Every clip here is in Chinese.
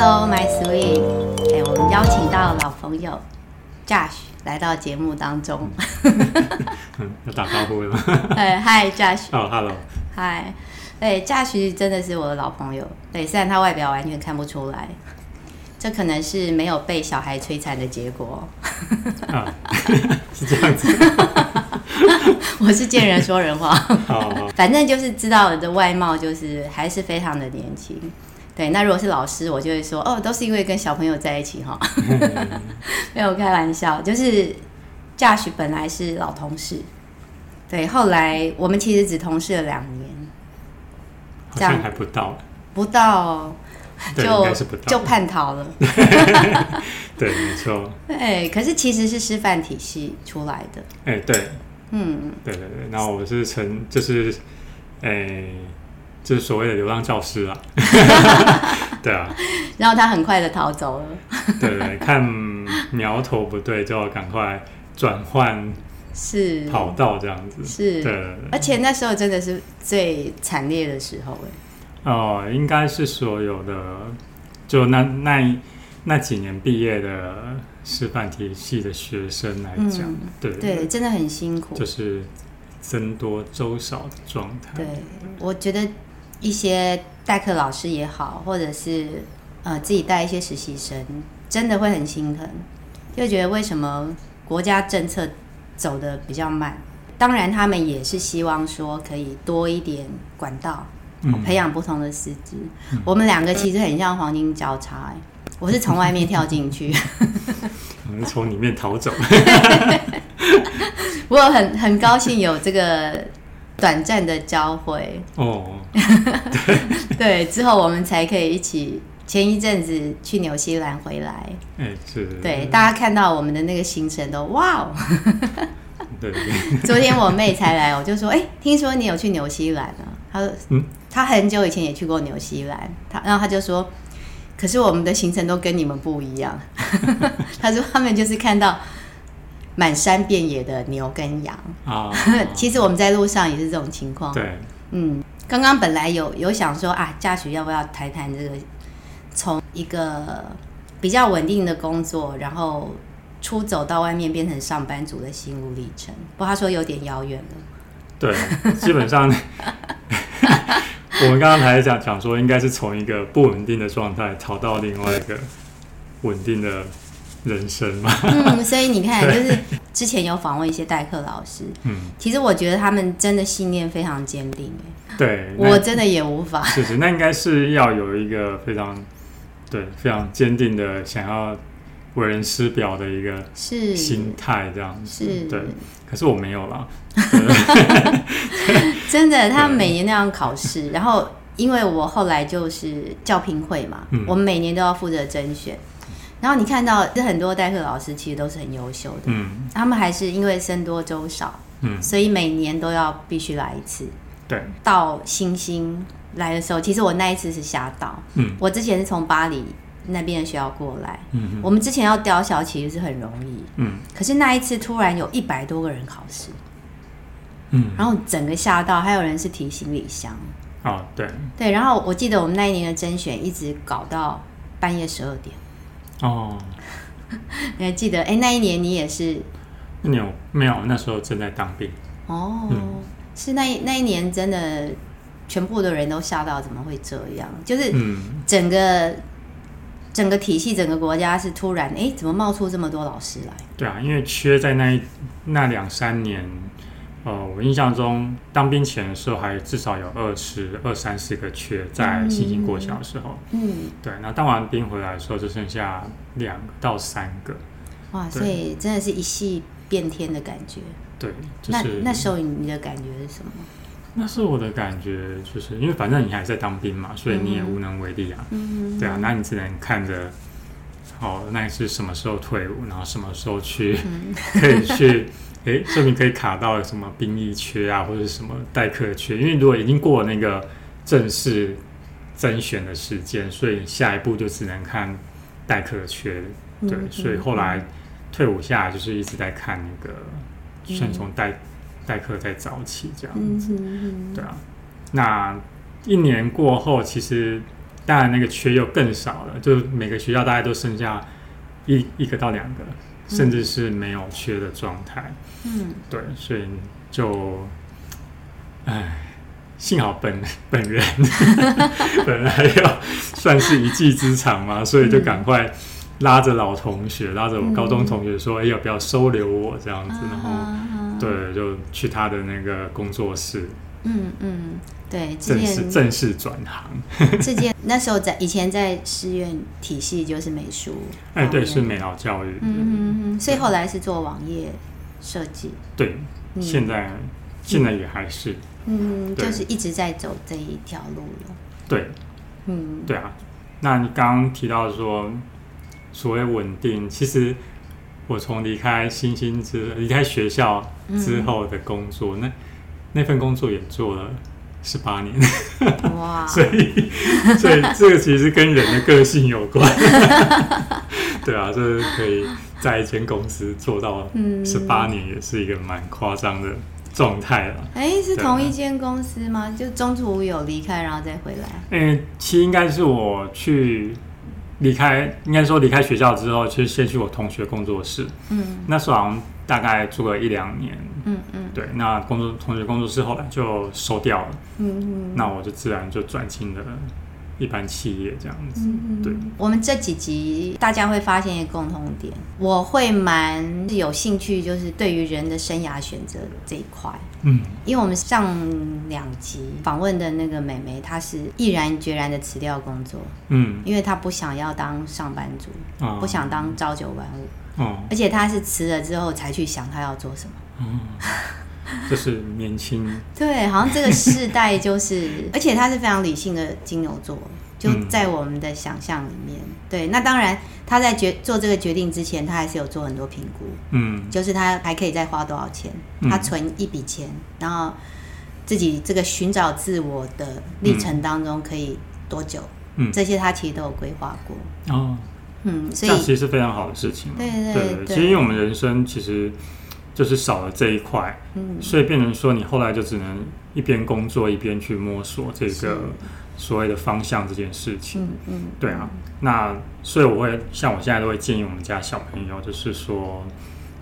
Hello, my sweet。哎，我们邀请到老朋友 Josh 来到节目当中。要打招呼了吗？哎，Hi Josh。哦，Hello。Hi。对，Josh 真的是我的老朋友。对，虽然他外表完全看不出来，这可能是没有被小孩摧残的结果。啊，是这样子。我是见人说人话。好，好，反正就是知道我的外貌就是还是非常的年轻。对，那如果是老师，我就会说哦，都是因为跟小朋友在一起哈。没有开玩笑，就是 Josh 本来是老同事，对，后来我们其实只同事了两年，这样还不到，不到就就叛逃了。对，没错。哎，可是其实是师范体系出来的。哎，对，嗯，对对对。然后我是成，就是，哎。就是所谓的流浪教师啊，对啊，然后他很快的逃走了，对对，看苗头不对就要赶快转换是。跑道这样子，是，对，而且那时候真的是最惨烈的时候哎，哦，应该是所有的就那那那几年毕业的师范体系的学生来讲，嗯、对对，真的很辛苦，就是僧多粥少的状态，对，我觉得。一些代课老师也好，或者是呃自己带一些实习生，真的会很心疼，就觉得为什么国家政策走的比较慢？当然，他们也是希望说可以多一点管道，嗯、培养不同的师资。嗯、我们两个其实很像黄金交叉，我是从外面跳进去，我是从里面逃走。不过很很高兴有这个。短暂的交汇。哦，对，对，之后我们才可以一起。前一阵子去纽西兰回来，哎，是，对，大家看到我们的那个行程都哇哦，对，对，昨天我妹才来，我就说，哎，听说你有去纽西兰啊？她说，嗯，她很久以前也去过纽西兰，她，然后她就说，可是我们的行程都跟你们不一样，她说他们就是看到。满山遍野的牛跟羊啊，其实我们在路上也是这种情况。对，嗯，刚刚本来有有想说啊，嘉许要不要谈谈这个从一个比较稳定的工作，然后出走到外面变成上班族的心路历程？不过他说有点遥远了。对，基本上 我们刚刚还讲讲说，应该是从一个不稳定的状态逃到另外一个稳定的。人生嘛，嗯，所以你看，就是之前有访问一些代课老师，嗯，其实我觉得他们真的信念非常坚定，对，我真的也无法，是是，那应该是要有一个非常，对，非常坚定的想要为人师表的一个是。心态这样子，是，对，可是我没有啦，真的，他们每年那样考试，然后因为我后来就是教评会嘛，嗯，我们每年都要负责甄选。然后你看到，这很多代课老师其实都是很优秀的，嗯，他们还是因为僧多粥少，嗯，所以每年都要必须来一次。对，到星星来的时候，其实我那一次是吓到，嗯，我之前是从巴黎那边的学校过来，嗯，我们之前要吊销其实是很容易，嗯，可是那一次突然有一百多个人考试，嗯，然后整个吓到，还有人是提行李箱，哦，对，对，然后我记得我们那一年的甄选一直搞到半夜十二点。哦，你还记得？哎，那一年你也是？你有没有？那时候正在当兵。哦，嗯、是那一那一年，真的全部的人都吓到，怎么会这样？就是整个、嗯、整个体系，整个国家是突然，哎，怎么冒出这么多老师来？对啊，因为缺在那一那两三年。呃，我印象中当兵前的时候，还至少有二十二三十个缺，在新兴国小的时候。嗯，对。那当完兵回来的时候，就剩下两到三个。哇，所以真的是一系变天的感觉。对，就是、那那时候你的感觉是什么？那时候我的感觉就是因为反正你还在当兵嘛，所以你也无能为力啊。嗯，对啊，那你只能看着，哦，那你是什么时候退伍，然后什么时候去，嗯、可以去。哎，说明可以卡到什么兵役缺啊，或者什么代课缺？因为如果已经过了那个正式甄选的时间，所以下一步就只能看代课缺。对，嗯、所以后来退伍下来就是一直在看那个，顺从代代课在早起这样子。对啊，那一年过后，其实当然那个缺又更少了，就每个学校大概都剩下一一个到两个，甚至是没有缺的状态。嗯，对，所以就，哎，幸好本本人 本来要算是一技之长嘛，所以就赶快拉着老同学，拉着我高中同学说：“哎、嗯，要不要收留我这样子？”然后，对，就去他的那个工作室。嗯嗯，对，正式正式转行。这件那时候在以前在师院体系就是美术，哎，对，是美劳教育。嗯嗯嗯，所以后来是做网页设计。对，现在现在也还是。嗯，就是一直在走这一条路了。对，嗯，对啊。那你刚刚提到说所谓稳定，其实我从离开星星之离开学校之后的工作那。那份工作也做了十八年，哇！所以，所以这个其实跟人的个性有关。对啊，就是可以在一间公司做到十八年，也是一个蛮夸张的状态了。哎、欸，是同一间公司吗？就中途有离开，然后再回来？嗯、欸，其实应该是我去离开，应该说离开学校之后，其实先去我同学工作室。嗯，那时候好像大概住了一两年。嗯嗯，对，那工作同学工作室后来就收掉了，嗯嗯，那我就自然就转进了一般企业这样子。嗯、对，我们这几集大家会发现一个共同点，我会蛮有兴趣，就是对于人的生涯选择这一块。嗯，因为我们上两集访问的那个美眉，她是毅然决然的辞掉工作，嗯，因为她不想要当上班族，哦、不想当朝九晚五，哦，而且她是辞了之后才去想她要做什么。嗯，就是年轻，对，好像这个世代就是，而且他是非常理性的金牛座，就在我们的想象里面。嗯、对，那当然他在决做这个决定之前，他还是有做很多评估，嗯，就是他还可以再花多少钱，他存一笔钱，然后自己这个寻找自我的历程当中可以多久，嗯，这些他其实都有规划过。哦，嗯，所以这其实是非常好的事情。对对对，对，其实因为我们人生其实。就是少了这一块，嗯，所以变成说你后来就只能一边工作一边去摸索这个所谓的方向这件事情，嗯嗯，对啊，那所以我会像我现在都会建议我们家小朋友，就是说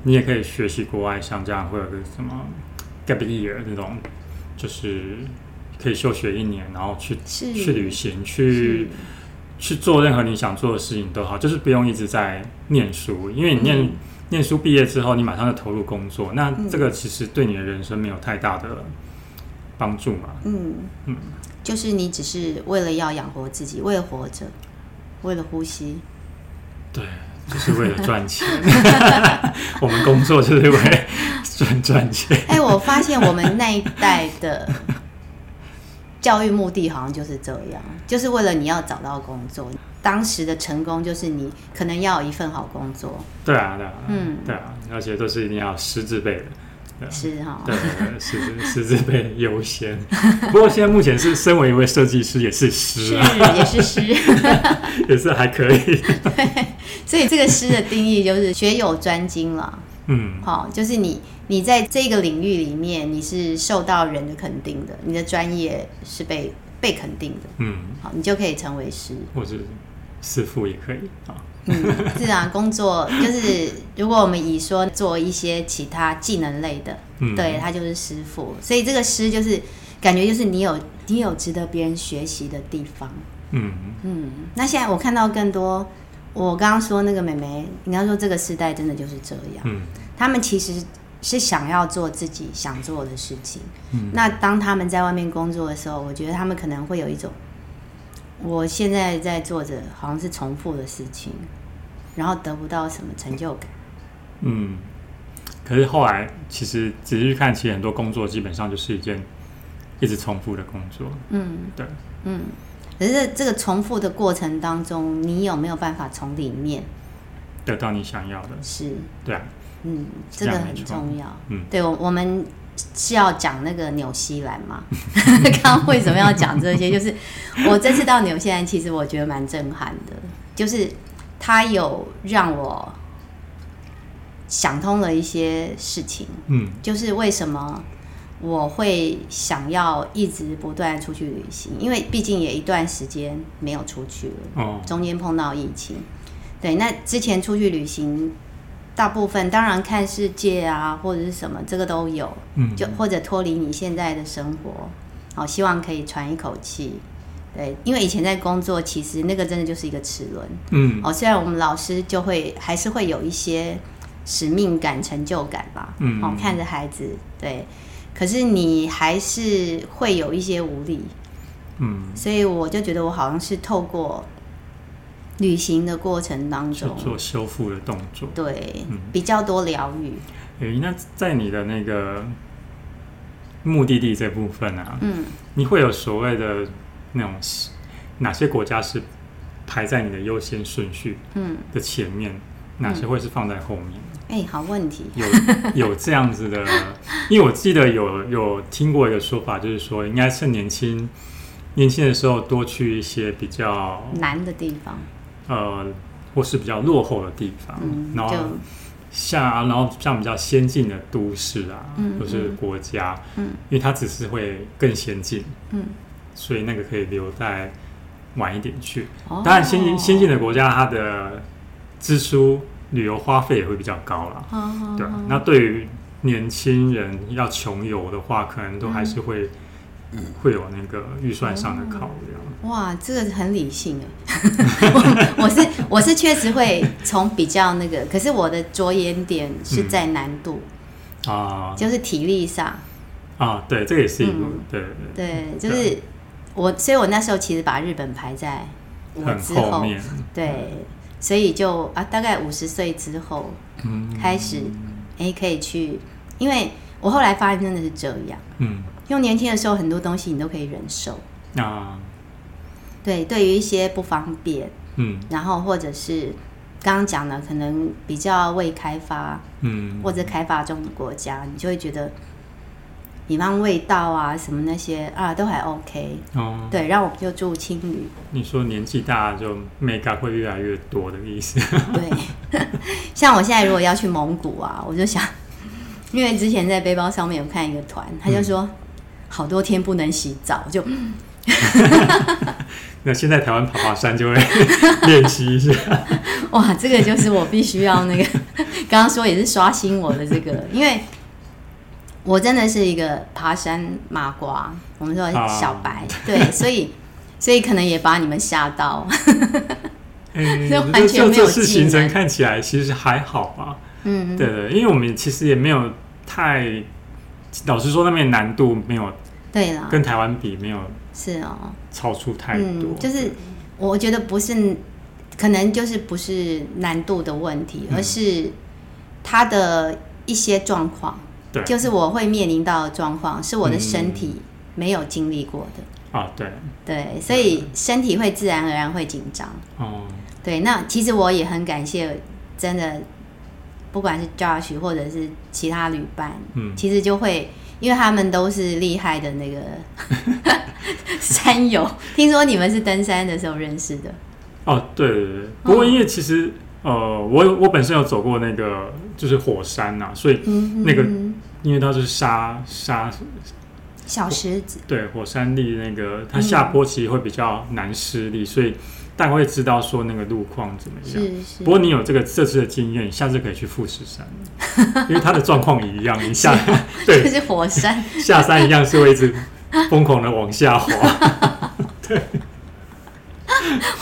你也可以学习国外，像这样会有个什么 gap year 这种，就是可以休学一年，然后去去旅行，去去做任何你想做的事情都好，就是不用一直在念书，因为你念。嗯念书毕业之后，你马上就投入工作，那这个其实对你的人生没有太大的帮助嘛。嗯嗯，就是你只是为了要养活自己，为了活着，为了呼吸。对，就是为了赚钱。我们工作就是为了赚赚钱。哎、欸，我发现我们那一代的教育目的好像就是这样，就是为了你要找到工作。当时的成功就是你可能要有一份好工作。对啊，对啊，嗯，对啊，而且都是一定要师字辈的。是哈、哦，对，师师字辈优先。不过现在目前是身为一位设计师，也是师、啊，是也是师，也是还可以。对，所以这个师的定义就是学有专精了。嗯，好，就是你你在这个领域里面，你是受到人的肯定的，你的专业是被被肯定的。嗯，好，你就可以成为师，或者。师傅也可以啊，嗯，是啊，工作就是如果我们以说做一些其他技能类的，嗯，对，他就是师傅，所以这个师就是感觉就是你有你有值得别人学习的地方，嗯。嗯。那现在我看到更多，我刚刚说那个妹妹，你刚刚说这个时代真的就是这样，嗯，他们其实是想要做自己想做的事情，嗯，那当他们在外面工作的时候，我觉得他们可能会有一种。我现在在做着好像是重复的事情，然后得不到什么成就感。嗯，可是后来其实仔细去看，其实很多工作基本上就是一件一直重复的工作。嗯，对，嗯。可是这个重复的过程当中，你有没有办法从里面得到你想要的？是，对啊，嗯，这个很重要。嗯，对，我我们。是要讲那个纽西兰吗？刚刚为什么要讲这些？就是我这次到纽西兰，其实我觉得蛮震撼的，就是它有让我想通了一些事情。嗯，就是为什么我会想要一直不断出去旅行，因为毕竟也一段时间没有出去了，哦，中间碰到疫情。对，那之前出去旅行，大部分当然看世界啊，或者是什么，这个都有，嗯，就或者脱离你现在的生活，好，希望可以喘一口气。对，因为以前在工作，其实那个真的就是一个齿轮，嗯，哦，虽然我们老师就会还是会有一些使命感、成就感吧，嗯，哦，看着孩子，对，可是你还是会有一些无力，嗯，所以我就觉得我好像是透过。旅行的过程当中。做修复的动作，对，嗯、比较多疗愈。诶，那在你的那个目的地这部分啊，嗯，你会有所谓的那种哪些国家是排在你的优先顺序嗯。的前面，嗯、哪些会是放在后面？哎、欸，好问题，有有这样子的，因为我记得有有听过一个说法，就是说应该趁年轻年轻的时候多去一些比较难的地方。呃，或是比较落后的地方，嗯、然后像然后像比较先进的都市啊，嗯、或是国家，嗯，因为它只是会更先进，嗯，所以那个可以留在晚一点去。哦、当然，先进先进的国家，它的支出旅游花费也会比较高啦。哦、对。那对于年轻人要穷游的话，可能都还是会。嗯会有那个预算上的考量。哦。哇，这个很理性 哎。我我是我是确实会从比较那个，可是我的着眼点是在难度、嗯、啊，就是体力上啊。对，这个也是一个、嗯、对对对，就是我，所以我那时候其实把日本排在我之后，对，所以就啊，大概五十岁之后，嗯，开始哎可以去，因为我后来发现真的是这样，嗯。用年轻的时候，很多东西你都可以忍受啊。对，对于一些不方便，嗯，然后或者是刚刚讲的，可能比较未开发，嗯，或者开发中的国家，你就会觉得，比方味道啊什么那些啊都还 OK 哦。对，然后我们就住青旅。你说年纪大就 mega 会越来越多的意思？对，像我现在如果要去蒙古啊，我就想，因为之前在背包上面有看一个团，他就说。嗯好多天不能洗澡，就 那现在台湾爬爬山就会练习一下。哇，这个就是我必须要那个，刚刚说也是刷新我的这个，因为我真的是一个爬山麻瓜，我们说小白，啊、对，所以所以可能也把你们吓到。嗯，完全没有这次行程看起来其实还好吧？嗯，对对，因为我们其实也没有太。老实说，那边难度没有，对了，跟台湾比没有，是哦，超出太多。嗯，就是我觉得不是，可能就是不是难度的问题，而是它的一些状况。对，就是我会面临到的状况，是我的身体没有经历过的。啊，对，对，所以身体会自然而然会紧张。哦，对，那其实我也很感谢，真的。不管是 Josh 或者是其他旅伴，嗯，其实就会，因为他们都是厉害的那个 山友。听说你们是登山的时候认识的？哦，对对对。不过因为其实，哦、呃，我我本身有走过那个就是火山呐、啊，所以那个、嗯、因为它是沙沙小石子，对，火山礫那个它下坡其实会比较难施力，所以。大概会知道说那个路况怎么样。是是。不过你有这个这次的经验，下次可以去富士山，因为它的状况一样。你下 是对，就是火山 下山一样是会一直疯狂的往下滑。对。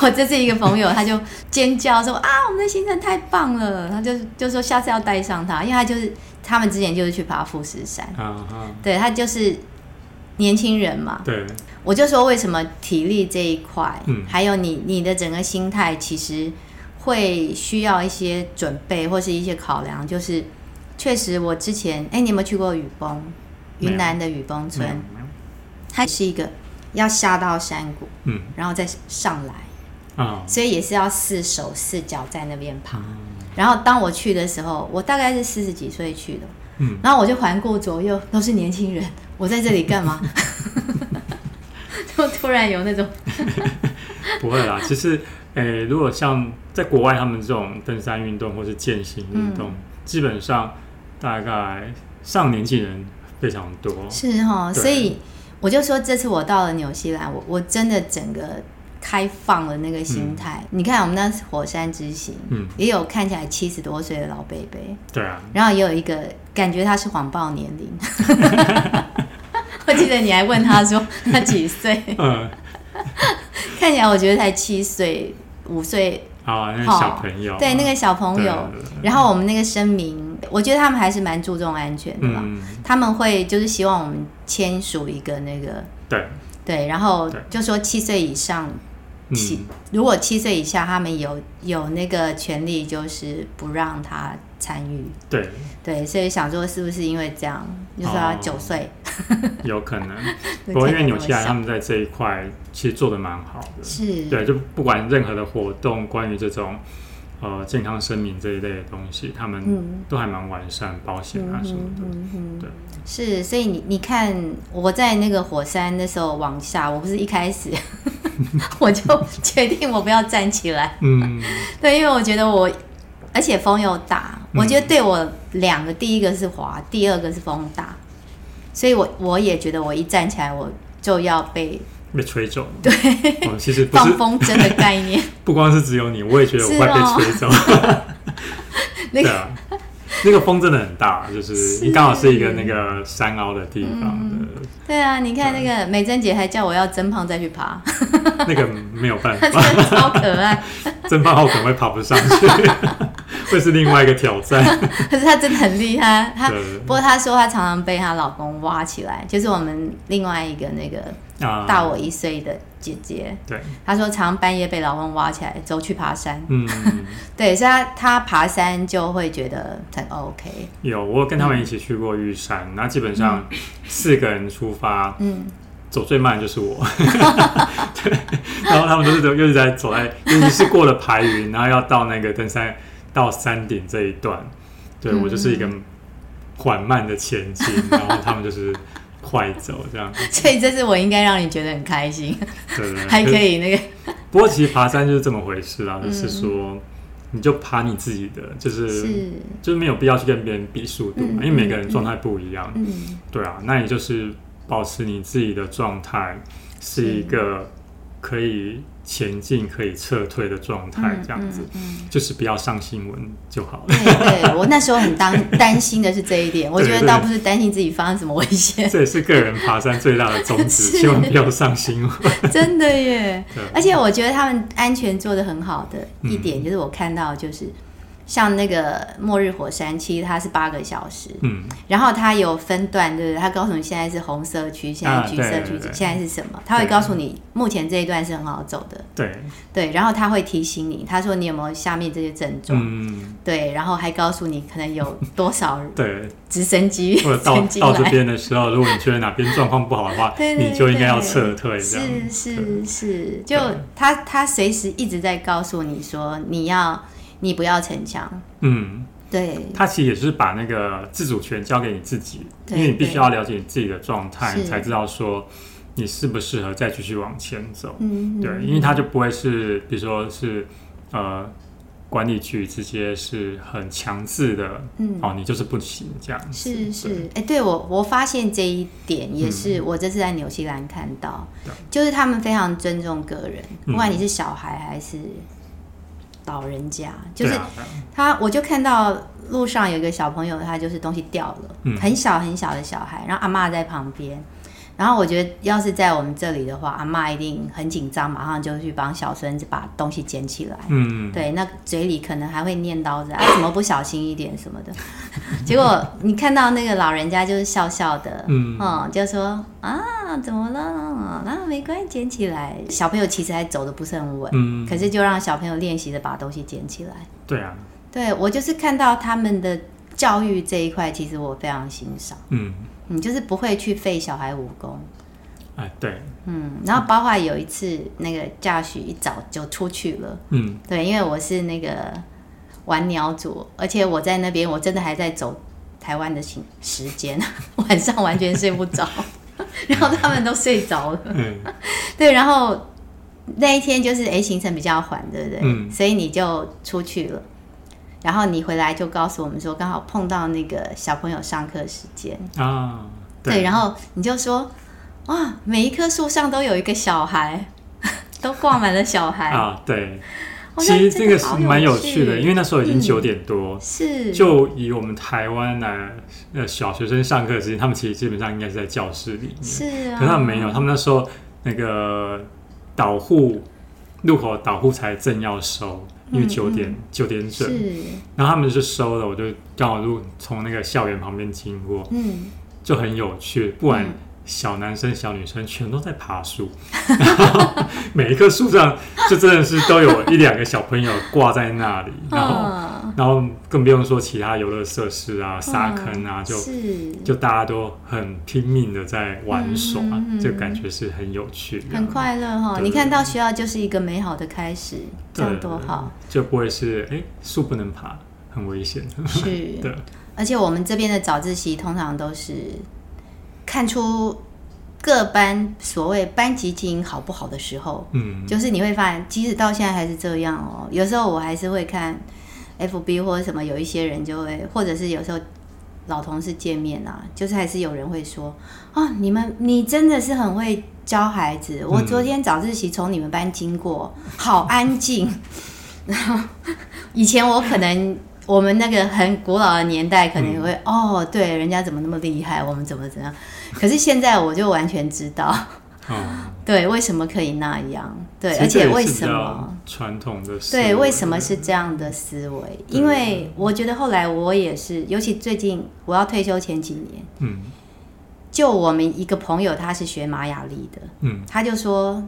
我这次一个朋友，他就尖叫说：“啊，我们的行程太棒了！”他就就说下次要带上他，因为他就是他们之前就是去爬富士山。啊啊。对，他就是年轻人嘛。对。我就说为什么体力这一块，嗯，还有你你的整个心态，其实会需要一些准备或是一些考量。就是确实，我之前，哎，你有没有去过雨崩？云南的雨崩村，它是一个要下到山谷，嗯，然后再上来，啊，所以也是要四手四脚在那边爬。然后当我去的时候，我大概是四十几岁去的，嗯，然后我就环顾左右，都是年轻人，我在这里干嘛？就突然有那种 不会啦，其实，诶、欸，如果像在国外，他们这种登山运动或是健行运动，嗯、基本上大概上年纪人非常多。是哈，所以我就说这次我到了纽西兰，我我真的整个开放的那个心态。嗯、你看我们那火山之行，嗯，也有看起来七十多岁的老伯伯，对啊，然后也有一个感觉他是谎报年龄。我记得你还问他说 他几岁？嗯，看起来我觉得才七岁、五岁。啊，那个小朋友，对那个小朋友，然后我们那个声明，我觉得他们还是蛮注重安全的吧。嗯、他们会就是希望我们签署一个那个，对。对，然后就说七岁以上，七、嗯、如果七岁以下，他们有有那个权利，就是不让他参与。对。对，所以想说是不是因为这样，就说他九岁。哦 有可能，不过因为纽西兰他们在这一块其实做的蛮好的，是。对，就不管任何的活动，关于这种呃健康生命这一类的东西，他们都还蛮完善，保险啊什么的，嗯嗯、对，是，所以你你看我在那个火山的时候往下，我不是一开始 我就决定我不要站起来，嗯，对，因为我觉得我而且风又大，我觉得对我两个，第一个是滑，第二个是风大。所以，我我也觉得，我一站起来，我就要被被吹走。对，哦、其实放风筝的概念，不光是只有你，我也觉得我会被吹走。哦、对啊，那个风真的很大，就是你刚好是一个那个山凹的地方的。嗯、对啊，你看那个美珍姐还叫我要增胖再去爬，那个没有办法，超可爱。增胖后可能会爬不上去。会是另外一个挑战，可是她真的很厉害。她不过她说她常常被她老公挖起来，就是我们另外一个那个大我一岁的姐姐。对，她说常常半夜被老公挖起来走去爬山。嗯，对，所以她她爬山就会觉得很 OK。有，我跟他们一起去过玉山，那基本上四个人出发，嗯，走最慢的就是我。对，然后他们都是都又是在走在，尤其是过了排云，然后要到那个登山。到山顶这一段，对、嗯、我就是一个缓慢的前进，然后他们就是快走这样。所以这是我应该让你觉得很开心，对对，还可以那个。不过其实爬山就是这么回事啊，就是说你就爬你自己的，就是，是就是没有必要去跟别人比速度嘛，嗯、因为每个人状态不一样。嗯，对啊，那你就是保持你自己的状态是一个可以。前进可以撤退的状态，这样子，嗯嗯嗯、就是不要上新闻就好了。对，对，我那时候很担 担心的是这一点，我觉得倒不是担心自己发生什么危险。这也是个人爬山最大的宗旨，是希望不要上新闻。真的耶！而且我觉得他们安全做得很好的一点，就是我看到就是。像那个末日火山，其实它是八个小时，嗯，然后它有分段，对不对？它告诉你现在是红色区，现在橘色区，现在是什么？它会告诉你目前这一段是很好走的，对对。然后它会提醒你，他说你有没有下面这些症状？嗯，对。然后还告诉你可能有多少 对直升机或者到到这边的时候，如果你觉得哪边状况不好的话，你就应该要撤退。是是是，就他他随时一直在告诉你说你要。你不要逞强，嗯，对，他其实也是把那个自主权交给你自己，因为你必须要了解你自己的状态，你才知道说你适不适合再继续往前走。嗯，对，因为他就不会是，比如说是呃管理局直接是很强制的，嗯，哦，你就是不行这样。是是，哎对、欸，对我我发现这一点也是我这次在纽西兰看到，嗯、就是他们非常尊重个人，不管你是小孩还是。老人家就是他，我就看到路上有一个小朋友，他就是东西掉了，嗯、很小很小的小孩，然后阿嬷在旁边。然后我觉得，要是在我们这里的话，阿妈一定很紧张，马上就去帮小孙子把东西捡起来。嗯，对，那嘴里可能还会念叨着：“啊，怎么不小心一点什么的。”结果你看到那个老人家就是笑笑的，嗯，嗯，就说：“啊，怎么了？啊，没关系，捡起来。”小朋友其实还走的不是很稳，嗯，可是就让小朋友练习着把东西捡起来。对啊，对，我就是看到他们的教育这一块，其实我非常欣赏。嗯。你就是不会去废小孩武功，哎，对，嗯，然后包括有一次那个驾驶一早就出去了，嗯，对，因为我是那个玩鸟组，而且我在那边我真的还在走台湾的时时间，晚上完全睡不着，然后他们都睡着了，嗯，对，然后那一天就是哎行程比较缓，对不对？嗯，所以你就出去了。然后你回来就告诉我们说，刚好碰到那个小朋友上课时间。啊，对，然后你就说，哇，每一棵树上都有一个小孩，都挂满了小孩。啊，对。其实这个是蛮有趣的，因为那时候已经九点多，是。就以我们台湾来呃小学生上课的时间，他们其实基本上应该是在教室里面，是啊，可是他们没有，他们那时候那个导护路口导护才正要收，因为九点九点整，然后他们就收了，我就刚好路从那个校园旁边经过，嗯，就很有趣，不管。小男生、小女生全都在爬树，然 后每一棵树上就真的是都有一两个小朋友挂在那里，然后，然后更不用说其他游乐设施啊、沙坑啊，就就大家都很拼命的在玩耍，这感觉是很有趣，很快乐哈。你看到学校就是一个美好的开始，这样多好，就不会是哎树不能爬，很危险。是，对。而且我们这边的早自习通常都是。看出各班所谓班级经营好不好的时候，嗯，就是你会发现，即使到现在还是这样哦。有时候我还是会看 FB 或者什么，有一些人就会，或者是有时候老同事见面啊，就是还是有人会说，哦，你们你真的是很会教孩子。我昨天早自习从你们班经过，好安静。然后以前我可能。我们那个很古老的年代，可能会、嗯、哦，对，人家怎么那么厉害，我们怎么怎样？可是现在我就完全知道，嗯、对，为什么可以那样？对，而且为什么传统的对，为什么是这样的思维？因为我觉得后来我也是，尤其最近我要退休前几年，嗯，就我们一个朋友，他是学玛雅历的，嗯，他就说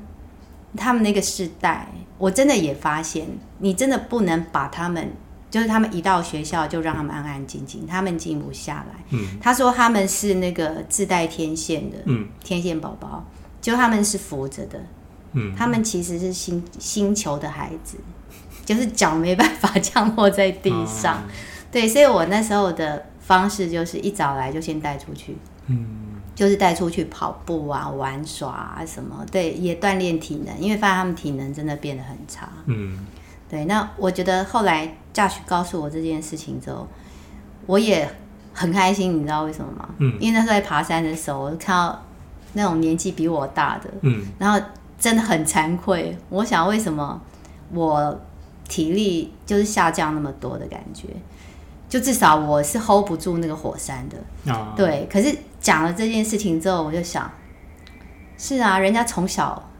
他们那个世代，我真的也发现，你真的不能把他们。就是他们一到学校就让他们安安静静，他们静不下来。嗯，他说他们是那个自带天线的，嗯，天线宝宝，就他们是浮着的，嗯，他们其实是星星球的孩子，就是脚没办法降落在地上。哦，对，所以我那时候的方式就是一早来就先带出去，嗯，就是带出去跑步啊、玩耍啊什么，对，也锻炼体能，因为发现他们体能真的变得很差，嗯。对，那我觉得后来 Josh 告诉我这件事情之后，我也很开心，你知道为什么吗？嗯，因为那时候在爬山的时候，我就看到那种年纪比我大的，嗯，然后真的很惭愧。我想为什么我体力就是下降那么多的感觉？就至少我是 hold 不住那个火山的。啊，对。可是讲了这件事情之后，我就想，是啊，人家从小。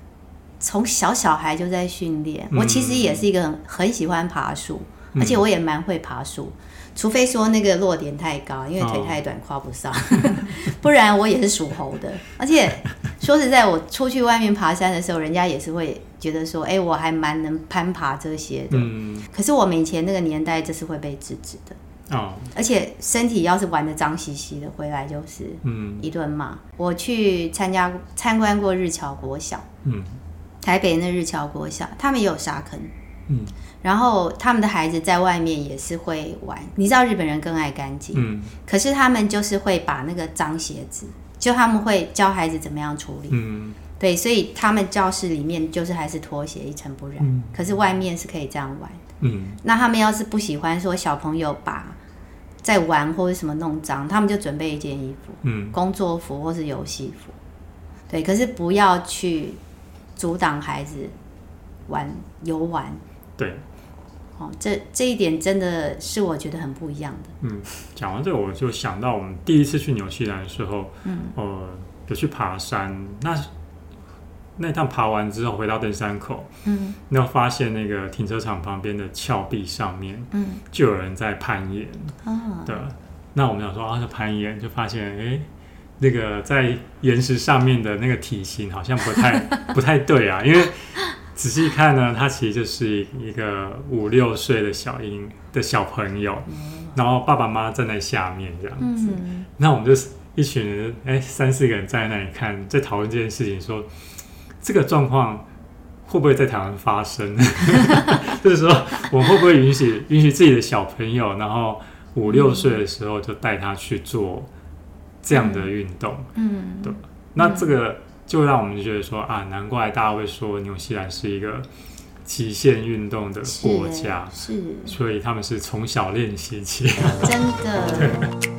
从小小孩就在训练，我其实也是一个很很喜欢爬树，嗯、而且我也蛮会爬树，除非说那个落点太高，因为腿太短跨不上，哦、不然我也是属猴的。而且说实在，我出去外面爬山的时候，人家也是会觉得说，哎、欸，我还蛮能攀爬这些的。嗯、可是我们以前那个年代，这是会被制止的。哦。而且身体要是玩的脏兮兮的，回来就是嗯一顿骂。我去参加参观过日侨国小。嗯。台北那日侨国小，他们也有沙坑，嗯，然后他们的孩子在外面也是会玩。你知道日本人更爱干净，嗯，可是他们就是会把那个脏鞋子，就他们会教孩子怎么样处理，嗯，对，所以他们教室里面就是还是拖鞋一尘不染，嗯，可是外面是可以这样玩。的，嗯，那他们要是不喜欢说小朋友把在玩或者什么弄脏，他们就准备一件衣服，嗯，工作服或是游戏服，对，可是不要去。阻挡孩子玩游玩，对，哦，这这一点真的是我觉得很不一样的。嗯，讲完这个，我就想到我们第一次去纽西兰的时候，嗯，呃，有去爬山，那那趟爬完之后回到登山口，嗯，然后发现那个停车场旁边的峭壁上面，嗯，就有人在攀岩，啊，对，那我们想说啊，攀岩，就发现，哎。那个在岩石上面的那个体型好像不太 不太对啊，因为仔细看呢，他其实就是一个五六岁的小婴的小朋友，然后爸爸妈妈站在下面这样子，那我们就一群人，哎，三四个人站在那里看，在讨论这件事情，说这个状况会不会在台湾发生？就是说，我们会不会允许允许自己的小朋友，然后五六岁的时候就带他去做？这样的运动，嗯，对，那这个就让我们觉得说啊，难怪大家会说纽西兰是一个极限运动的国家，是，是，所以他们是从小练习起，真的。